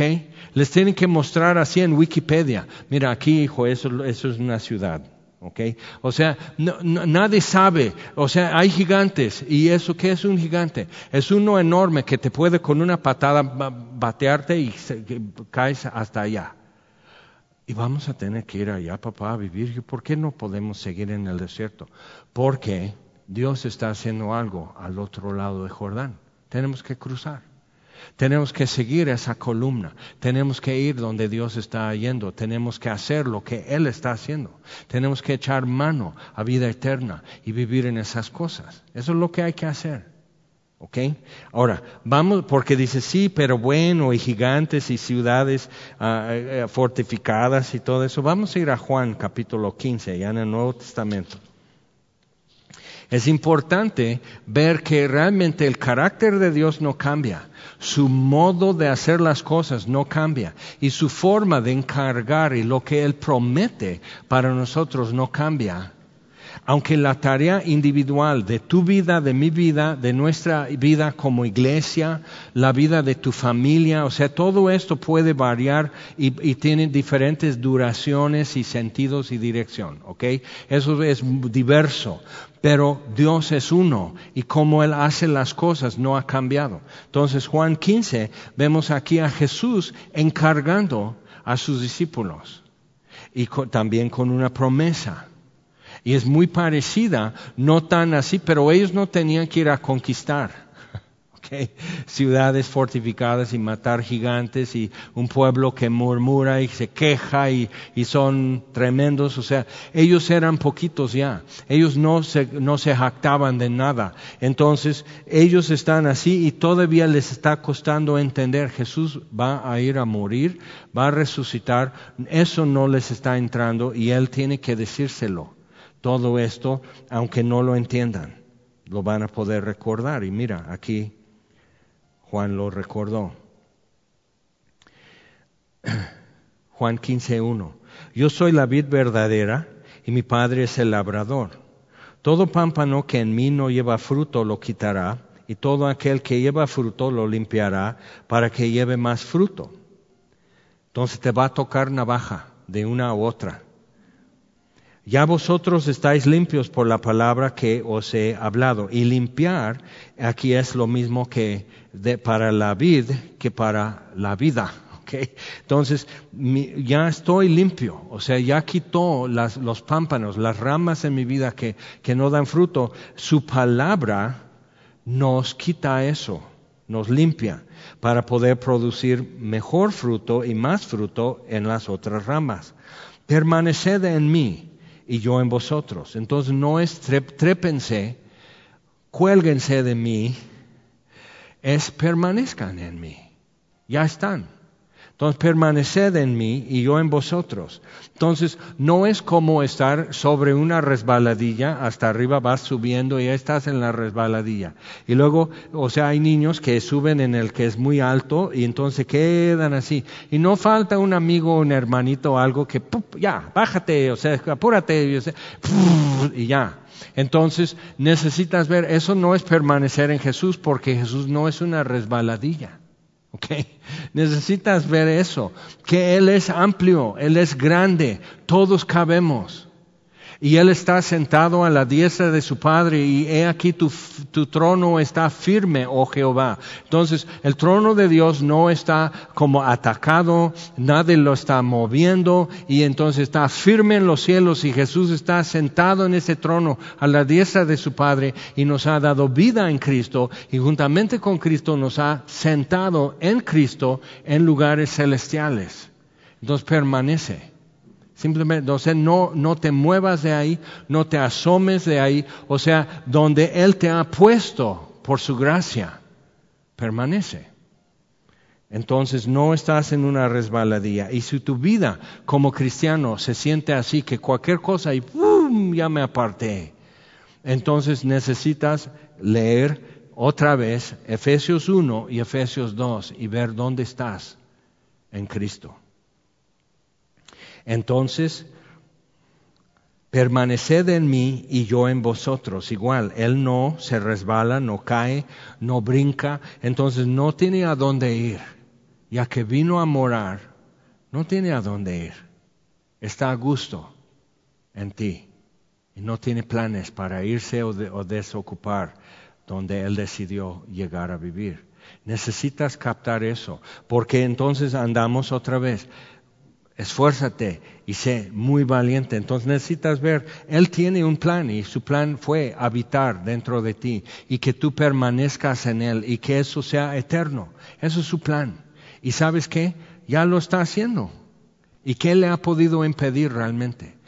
Les tienen que mostrar así en Wikipedia. Mira, aquí, hijo, eso, eso es una ciudad. ¿Ok? O sea, nadie sabe. O sea, hay gigantes. ¿Y eso qué es un gigante? Es uno enorme que te puede con una patada batearte y caes hasta allá. Y vamos a tener que ir allá, papá, a vivir. ¿Por qué no podemos seguir en el desierto? Porque Dios está haciendo algo al otro lado de Jordán. Tenemos que cruzar. Tenemos que seguir esa columna, tenemos que ir donde Dios está yendo, tenemos que hacer lo que Él está haciendo, tenemos que echar mano a vida eterna y vivir en esas cosas. Eso es lo que hay que hacer. ¿Ok? Ahora, vamos, porque dice, sí, pero bueno, y gigantes y ciudades eh, fortificadas y todo eso. Vamos a ir a Juan capítulo 15, ya en el Nuevo Testamento. Es importante ver que realmente el carácter de Dios no cambia, su modo de hacer las cosas no cambia y su forma de encargar y lo que Él promete para nosotros no cambia. Aunque la tarea individual de tu vida, de mi vida, de nuestra vida como iglesia, la vida de tu familia, o sea, todo esto puede variar y, tiene diferentes duraciones y sentidos y dirección, ¿ok? Eso es diverso pero Dios es uno y como Él hace las cosas no ha cambiado. Entonces Juan 15 vemos aquí a Jesús encargando a sus discípulos y también con una promesa. Y es muy parecida, no tan así, pero ellos no tenían que ir a conquistar ciudades fortificadas y matar gigantes y un pueblo que murmura y se queja y, son tremendos. O sea, ellos eran poquitos ya. Ellos no se, no se jactaban de nada. Entonces, ellos están así y todavía les está costando entender. Jesús va a ir a morir, va a resucitar. Eso no les está entrando y Él tiene que decírselo. Todo esto, aunque no lo entiendan, lo van a poder recordar. Y mira, aquí Juan lo recordó. <clears throat> Juan 15.1. Yo soy la vid verdadera y mi Padre es el labrador. Todo pámpano que en mí no lleva fruto lo quitará y todo aquel que lleva fruto lo limpiará para que lleve más fruto. Entonces te va a tocar navaja de una u otra. Ya vosotros estáis limpios por la palabra que os he hablado. Y limpiar aquí es lo mismo que para la vid que para la vida. <laughs> Entonces, ya estoy limpio, o sea, ya quitó los pámpanos, las ramas en mi vida que, que no dan fruto. Su palabra nos quita eso, nos limpia para poder producir mejor fruto y más fruto en las otras ramas. Permaneced en mí y yo en vosotros. Entonces no es trépense, cuélguense de mí, es permanezcan en mí. Ya están. Entonces permaneced en mí y yo en vosotros. Entonces no es como estar sobre una resbaladilla, hasta arriba vas subiendo y ya estás en la resbaladilla. Y luego, o sea, hay niños que suben en el que es muy alto y entonces quedan así. Y no falta un amigo, un hermanito o algo que, ya, bájate, o sea, apúrate, y ya. Entonces necesitas ver, eso no es permanecer en Jesús porque Jesús no es una resbaladilla. Okay. Necesitas ver eso, que Él es amplio, Él es grande, todos cabemos. Y Él está sentado a la diestra de su Padre y he aquí tu, trono está firme, oh Jehová. Entonces, el trono de Dios no está como atacado, nadie lo está moviendo y entonces está firme en los cielos y Jesús está sentado en ese trono a la diestra de su Padre y nos ha dado vida en Cristo y juntamente con Cristo nos ha sentado en Cristo en lugares celestiales. Entonces permanece. Simplemente, no, no te muevas de ahí, no te asomes de ahí, o sea, donde Él te ha puesto por su gracia, permanece. Entonces no estás en una resbaladilla. Y si tu vida como cristiano se siente así, que cualquier cosa y ¡pum! ya me aparté, entonces necesitas leer otra vez Efesios 1 y Efesios 2 y ver dónde estás en Cristo. Entonces, permaneced en mí y yo en vosotros. Igual, Él no se resbala, no cae, no brinca, entonces no tiene a dónde ir. ya que vino a morar, no tiene a dónde ir. Está a gusto en ti y no tiene planes para irse o, o desocupar donde Él decidió llegar a vivir. Necesitas captar eso, porque entonces andamos otra vez. Esfuérzate y sé muy valiente. Entonces necesitas ver, Él tiene un plan y su plan fue habitar dentro de ti y que tú permanezcas en Él y que eso sea eterno. Eso es su plan. ¿Y sabes qué? Ya lo está haciendo. ¿Y qué le ha podido impedir realmente?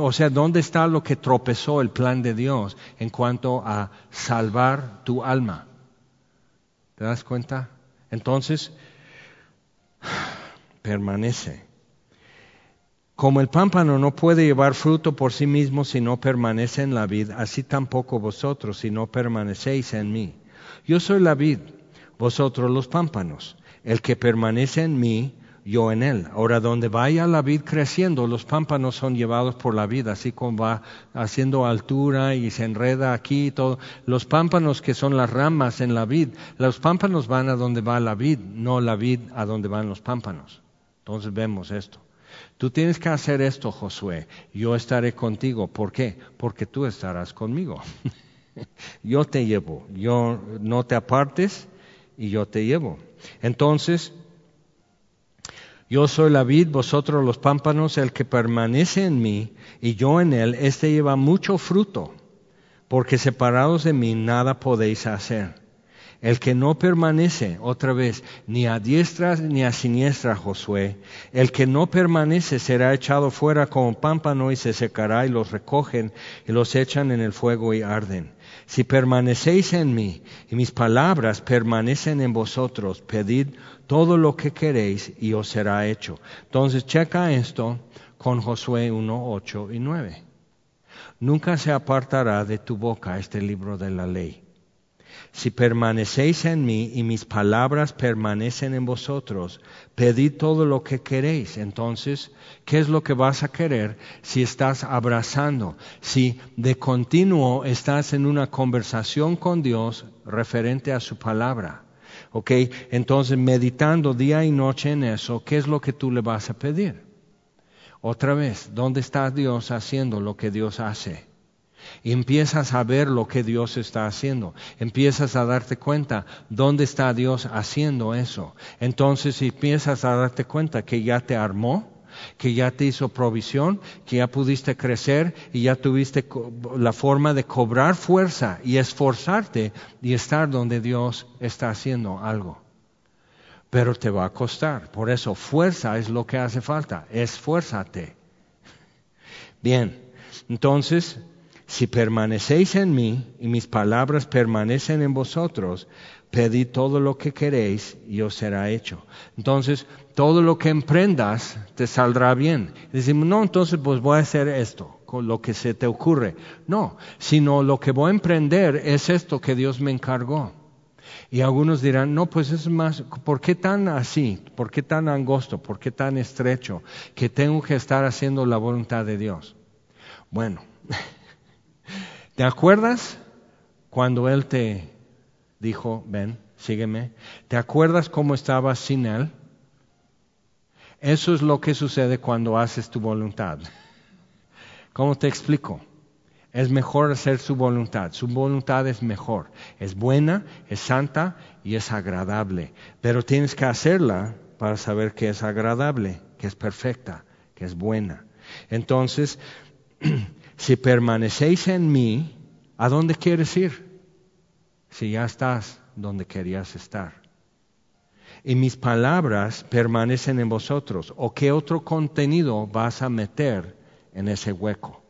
o sea, ¿dónde está lo que tropezó el plan de Dios en cuanto a salvar tu alma? ¿Te das cuenta? Entonces, <sighs> permanece. Como el pámpano no puede llevar fruto por sí mismo si no permanece en la vid, así tampoco vosotros si no permanecéis en mí. Yo soy la vid, vosotros los pámpanos. El que permanece en mí yo en él. Ahora, donde vaya la vid creciendo, los pámpanos son llevados por la vida, así como va haciendo altura y se enreda aquí y todo. Los pámpanos que son las ramas en la vid, los pámpanos van a donde va la vid, no la vid a donde van los pámpanos. Entonces vemos esto. Tú tienes que hacer esto, Josué. Yo estaré contigo. ¿Por qué? Porque tú estarás conmigo. <laughs> yo te llevo. Yo no te apartes y yo te llevo. Entonces, yo soy la vid, vosotros los pámpanos, el que permanece en mí y yo en él, éste lleva mucho fruto, porque separados de mí nada podéis hacer. El que no permanece, otra vez, ni a diestra ni a siniestra, Josué, el que no permanece será echado fuera como pámpano y se secará y los recogen y los echan en el fuego y arden. Si permanecéis en mí y mis palabras permanecen en vosotros, pedid todo lo que queréis y os será hecho. Entonces checa esto con Josué 1, 8 y 9. Nunca se apartará de tu boca este libro de la ley. Si permanecéis en mí y mis palabras permanecen en vosotros, pedid todo lo que queréis. Entonces, ¿qué es lo que vas a querer si estás abrazando? Si de continuo estás en una conversación con Dios referente a su palabra. ¿Ok? Entonces, meditando día y noche en eso, ¿qué es lo que tú le vas a pedir? Otra vez, ¿dónde está Dios haciendo lo que Dios hace? Y empiezas a ver lo que Dios está haciendo. Empiezas a darte cuenta dónde está Dios haciendo eso. Entonces empiezas a darte cuenta que ya te armó, que ya te hizo provisión, que ya pudiste crecer y ya tuviste la forma de cobrar fuerza y esforzarte y estar donde Dios está haciendo algo. Pero te va a costar. Por eso fuerza es lo que hace falta. Esfuérzate. Bien, entonces, si permanecéis en mí y mis palabras permanecen en vosotros, pedid todo lo que queréis y os será hecho. Entonces, todo lo que emprendas te saldrá bien. Decimos, no, entonces pues voy a hacer esto, con lo que se te ocurre. No, sino lo que voy a emprender es esto que Dios me encargó. Y algunos dirán, no, pues es más, ¿por qué tan así? ¿Por qué tan angosto? ¿Por qué tan estrecho? Que tengo que estar haciendo la voluntad de Dios. Bueno, <laughs> ¿te acuerdas cuando Él te dijo, ven, sígueme. ¿Te acuerdas cómo estabas sin Él? Eso es lo que sucede cuando haces tu voluntad. ¿Cómo te explico? Es mejor hacer su voluntad. Su voluntad es mejor. Es buena, es santa y es agradable. Pero tienes que hacerla para saber que es agradable, que es perfecta, que es buena. Entonces, <clears throat> si permanecéis en mí, ¿a dónde quieres ir? si ya estás donde querías estar. Y mis palabras permanecen en vosotros. ¿O qué otro contenido vas a meter en ese hueco?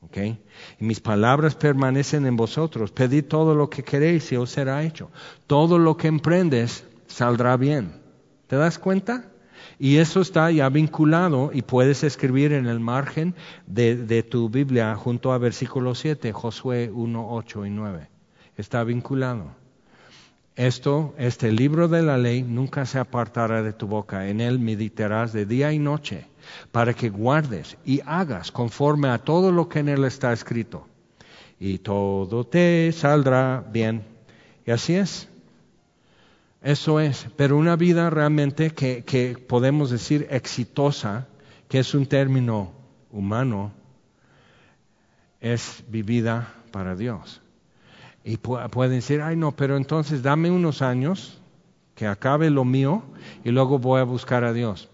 ¿Okay? Y mis palabras permanecen en vosotros. Pedid todo lo que queréis y os será hecho. Todo lo que emprendes saldrá bien. ¿Te das cuenta? Y eso está ya vinculado y puedes escribir en el margen de, tu Biblia junto a versículo 7, Josué 1, 8 y 9 está vinculado. Esto, este libro de la ley nunca se apartará de tu boca, en él meditarás de día y noche, para que guardes y hagas conforme a todo lo que en él está escrito. Y todo te saldrá bien. Y así es. Eso es, pero una vida realmente que, que podemos decir exitosa, que es un término humano, es vivida para Dios. Y pueden decir, ay no, pero entonces dame unos años, que acabe lo mío y luego voy a buscar a Dios.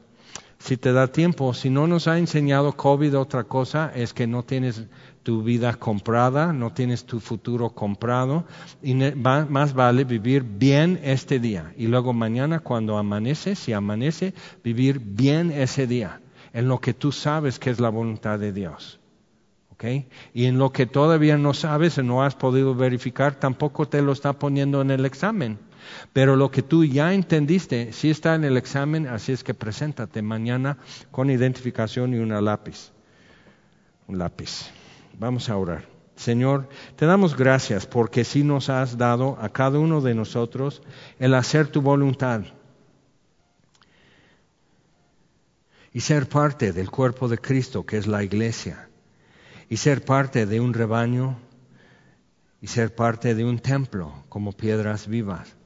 Si te da tiempo, si no nos ha enseñado COVID otra cosa, es que no tienes tu vida comprada, no tienes tu futuro comprado y más vale vivir bien este día y luego mañana cuando amanece, si amanece, vivir bien ese día en lo que tú sabes que es la voluntad de Dios. Y en lo que todavía no sabes no has podido verificar, tampoco te lo está poniendo en el examen. Pero lo que tú ya entendiste, sí está en el examen, así es que preséntate mañana con identificación y una lápiz. Un lápiz. Vamos a orar. Señor, te damos gracias porque sí nos has dado a cada uno de nosotros el hacer tu voluntad y ser parte del cuerpo de Cristo que es la iglesia y ser parte de un rebaño y ser parte de un templo como piedras vivas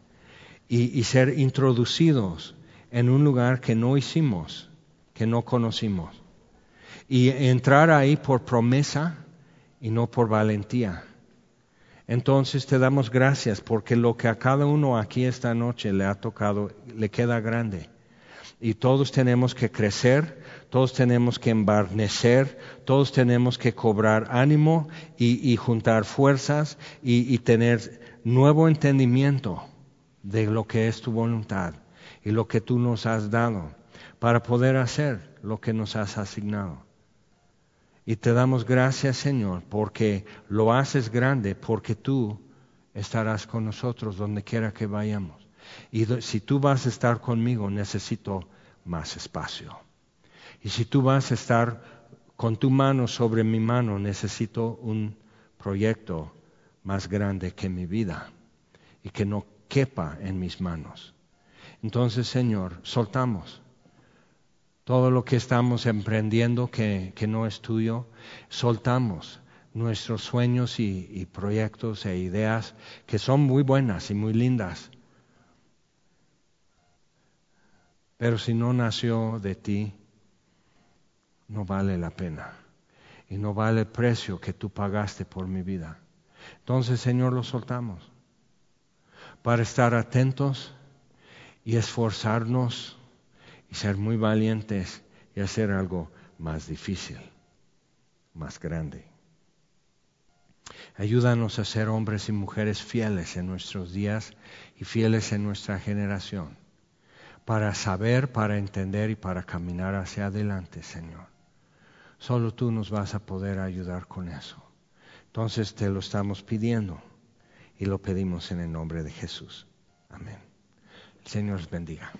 y, ser introducidos en un lugar que no hicimos, que no conocimos y entrar ahí por promesa y no por valentía. Entonces te damos gracias porque lo que a cada uno aquí esta noche le ha tocado le queda grande. Y todos tenemos que crecer, todos tenemos que embarnecer, todos tenemos que cobrar ánimo y, juntar fuerzas y, tener nuevo entendimiento de lo que es tu voluntad y lo que tú nos has dado para poder hacer lo que nos has asignado. Y te damos gracias, Señor, porque lo haces grande, porque tú estarás con nosotros donde quiera que vayamos. Y si tú vas a estar conmigo, necesito más espacio. Y si tú vas a estar con tu mano sobre mi mano, necesito un proyecto más grande que mi vida y que no quepa en mis manos. Entonces, Señor, soltamos todo lo que estamos emprendiendo que, no es tuyo, soltamos nuestros sueños y, proyectos e ideas que son muy buenas y muy lindas. Pero si no nació de ti, no vale la pena. Y no vale el precio que tú pagaste por mi vida. Entonces, Señor, lo soltamos para estar atentos y esforzarnos y ser muy valientes y hacer algo más difícil, más grande. Ayúdanos a ser hombres y mujeres fieles en nuestros días y fieles en nuestra generación, para saber, para entender y para caminar hacia adelante, Señor. Solo tú nos vas a poder ayudar con eso. Entonces te lo estamos pidiendo y lo pedimos en el nombre de Jesús. Amén. El Señor os bendiga.